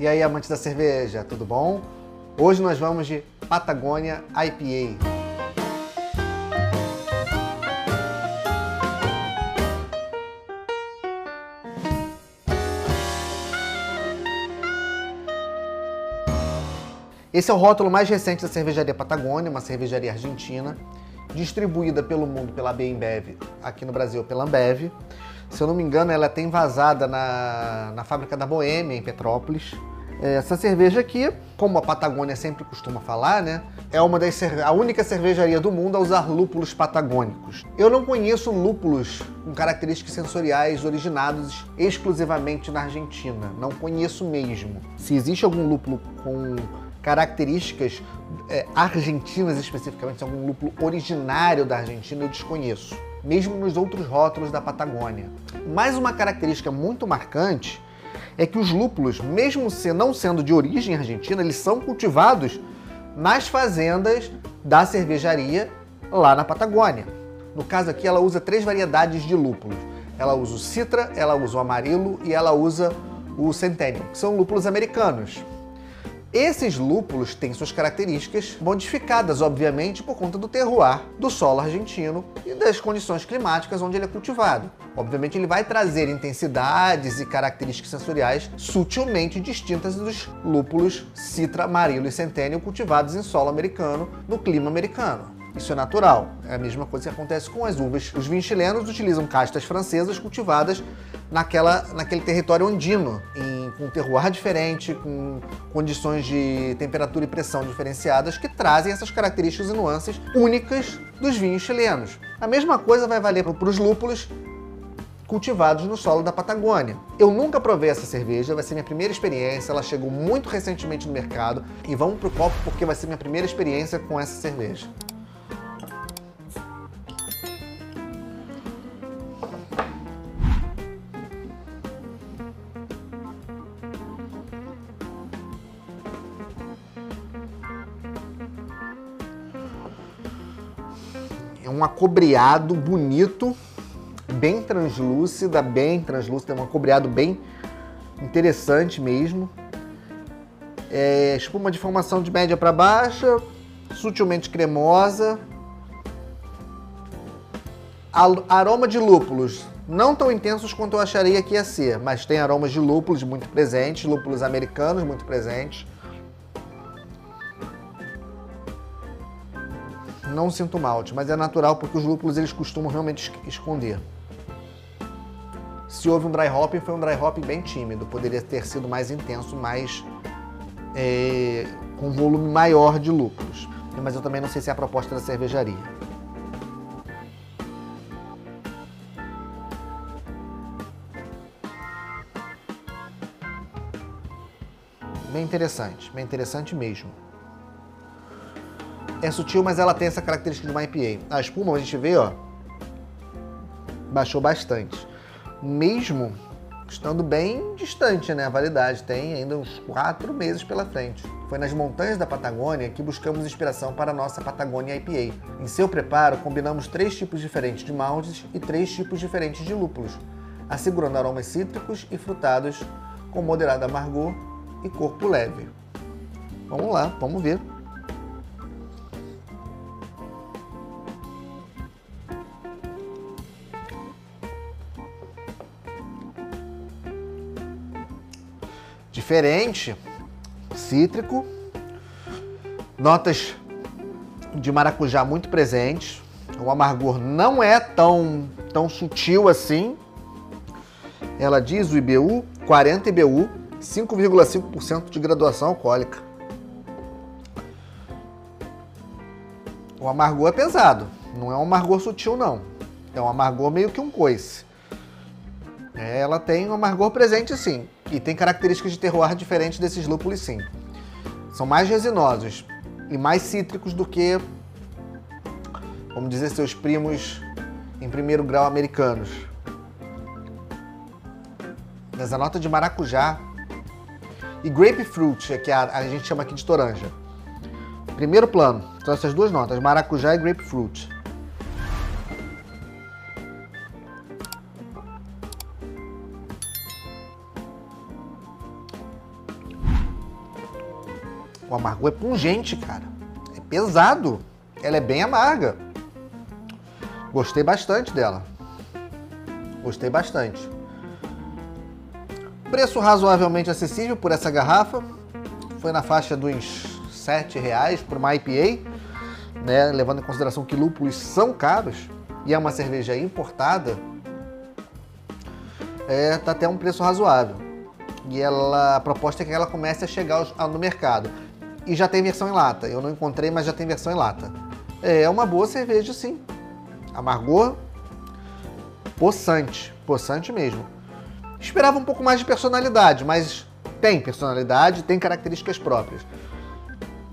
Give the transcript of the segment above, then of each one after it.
E aí, amantes da cerveja, tudo bom? Hoje nós vamos de Patagônia IPA. Esse é o rótulo mais recente da cervejaria Patagônia, uma cervejaria argentina, distribuída pelo mundo pela Bembev, aqui no Brasil pela Ambev. Se eu não me engano, ela tem vazada na, na fábrica da Boêmia, em Petrópolis. Essa cerveja aqui, como a Patagônia sempre costuma falar, né, é uma das a única cervejaria do mundo a usar lúpulos patagônicos. Eu não conheço lúpulos com características sensoriais originados exclusivamente na Argentina. Não conheço mesmo. Se existe algum lúpulo com características é, argentinas especificamente, algum lúpulo originário da Argentina, eu desconheço. Mesmo nos outros rótulos da Patagônia. Mais uma característica muito marcante é que os lúpulos, mesmo se não sendo de origem argentina, eles são cultivados nas fazendas da cervejaria lá na Patagônia. No caso aqui, ela usa três variedades de lúpulos. Ela usa o Citra, ela usa o Amarelo e ela usa o Centennial, que são lúpulos americanos. Esses lúpulos têm suas características modificadas, obviamente, por conta do terroir do solo argentino e das condições climáticas onde ele é cultivado. Obviamente, ele vai trazer intensidades e características sensoriais sutilmente distintas dos lúpulos Citra, Amarillo e Centennial cultivados em solo americano, no clima americano. Isso é natural. É a mesma coisa que acontece com as uvas. Os vinhos chilenos utilizam castas francesas cultivadas naquela, naquele território andino, em, com um terroir diferente, com condições de temperatura e pressão diferenciadas, que trazem essas características e nuances únicas dos vinhos chilenos. A mesma coisa vai valer para os lúpulos cultivados no solo da Patagônia. Eu nunca provei essa cerveja, vai ser minha primeira experiência, ela chegou muito recentemente no mercado e vamos pro copo porque vai ser minha primeira experiência com essa cerveja. É um acobreado bonito, bem translúcida, bem translúcida, é um acobreado bem interessante mesmo. É, espuma de formação de média para baixa, sutilmente cremosa. Aroma de lúpulos, não tão intensos quanto eu acharia que ia ser, mas tem aromas de lúpulos muito presentes, lúpulos americanos muito presentes. Não sinto malte, mas é natural porque os lúpulos eles costumam realmente esconder. Se houve um dry hopping, foi um dry hopping bem tímido. Poderia ter sido mais intenso, mais é, com volume maior de lúpulos. Mas eu também não sei se é a proposta da cervejaria. Bem interessante, bem interessante mesmo é sutil, mas ela tem essa característica de uma IPA. A espuma, a gente vê, ó, baixou bastante. Mesmo estando bem distante, né, a validade. Tem ainda uns quatro meses pela frente. Foi nas montanhas da Patagônia que buscamos inspiração para a nossa Patagônia IPA. Em seu preparo, combinamos três tipos diferentes de maltes e três tipos diferentes de lúpulos, assegurando aromas cítricos e frutados com moderado amargor e corpo leve. Vamos lá, vamos ver. Diferente, cítrico, notas de maracujá muito presentes. O amargor não é tão, tão sutil assim. Ela diz o IBU, 40 IBU, 5,5% de graduação alcoólica. O amargor é pesado, não é um amargor sutil não. É um amargor meio que um coice. É, ela tem um amargor presente sim, e tem características de terroir diferentes desses lúpulos sim. São mais resinosos e mais cítricos do que, vamos dizer, seus primos em primeiro grau americanos. Mas a nota de maracujá e grapefruit, é que a, a gente chama aqui de toranja. Primeiro plano, são essas duas notas, maracujá e grapefruit. O amargor é pungente, cara. É pesado. Ela é bem amarga. Gostei bastante dela. Gostei bastante. Preço razoavelmente acessível por essa garrafa. Foi na faixa dos R$ reais por uma IPA, né? levando em consideração que lúpulos são caros e é uma cerveja importada. É, tá até um preço razoável. E ela, a proposta é que ela comece a chegar no mercado. E já tem versão em lata. Eu não encontrei, mas já tem versão em lata. É uma boa cerveja, sim. Amargor, poçante, poçante mesmo. Esperava um pouco mais de personalidade, mas tem personalidade, tem características próprias.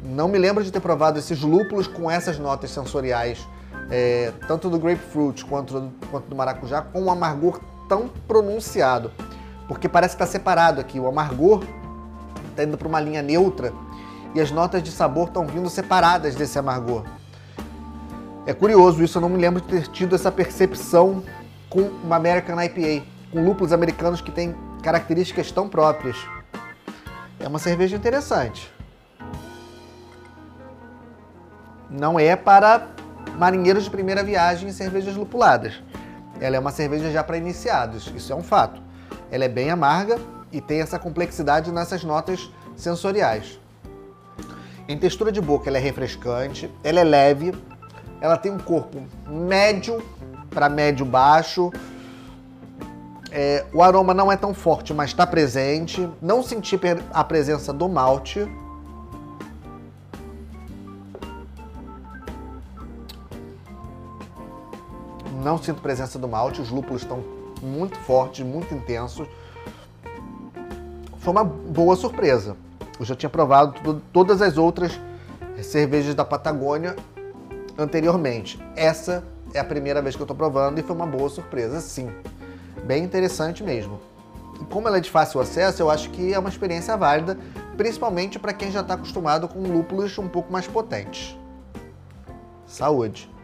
Não me lembro de ter provado esses lúpulos com essas notas sensoriais, é, tanto do grapefruit quanto, quanto do maracujá, com um amargor tão pronunciado. Porque parece que está separado aqui. O amargor está indo para uma linha neutra e as notas de sabor estão vindo separadas desse amargor. É curioso isso, eu não me lembro de ter tido essa percepção com uma American IPA, com lúpulos americanos que têm características tão próprias. É uma cerveja interessante. Não é para marinheiros de primeira viagem e cervejas lupuladas. Ela é uma cerveja já para iniciados, isso é um fato. Ela é bem amarga e tem essa complexidade nessas notas sensoriais. Em textura de boca, ela é refrescante, ela é leve, ela tem um corpo médio para médio baixo. É, o aroma não é tão forte, mas está presente. Não senti a presença do malte. Não sinto presença do malte. Os lúpulos estão muito fortes, muito intensos. Foi uma boa surpresa. Eu já tinha provado todas as outras cervejas da Patagônia anteriormente. Essa é a primeira vez que eu estou provando e foi uma boa surpresa, sim. Bem interessante mesmo. E como ela é de fácil acesso, eu acho que é uma experiência válida, principalmente para quem já está acostumado com lúpulos um pouco mais potentes. Saúde!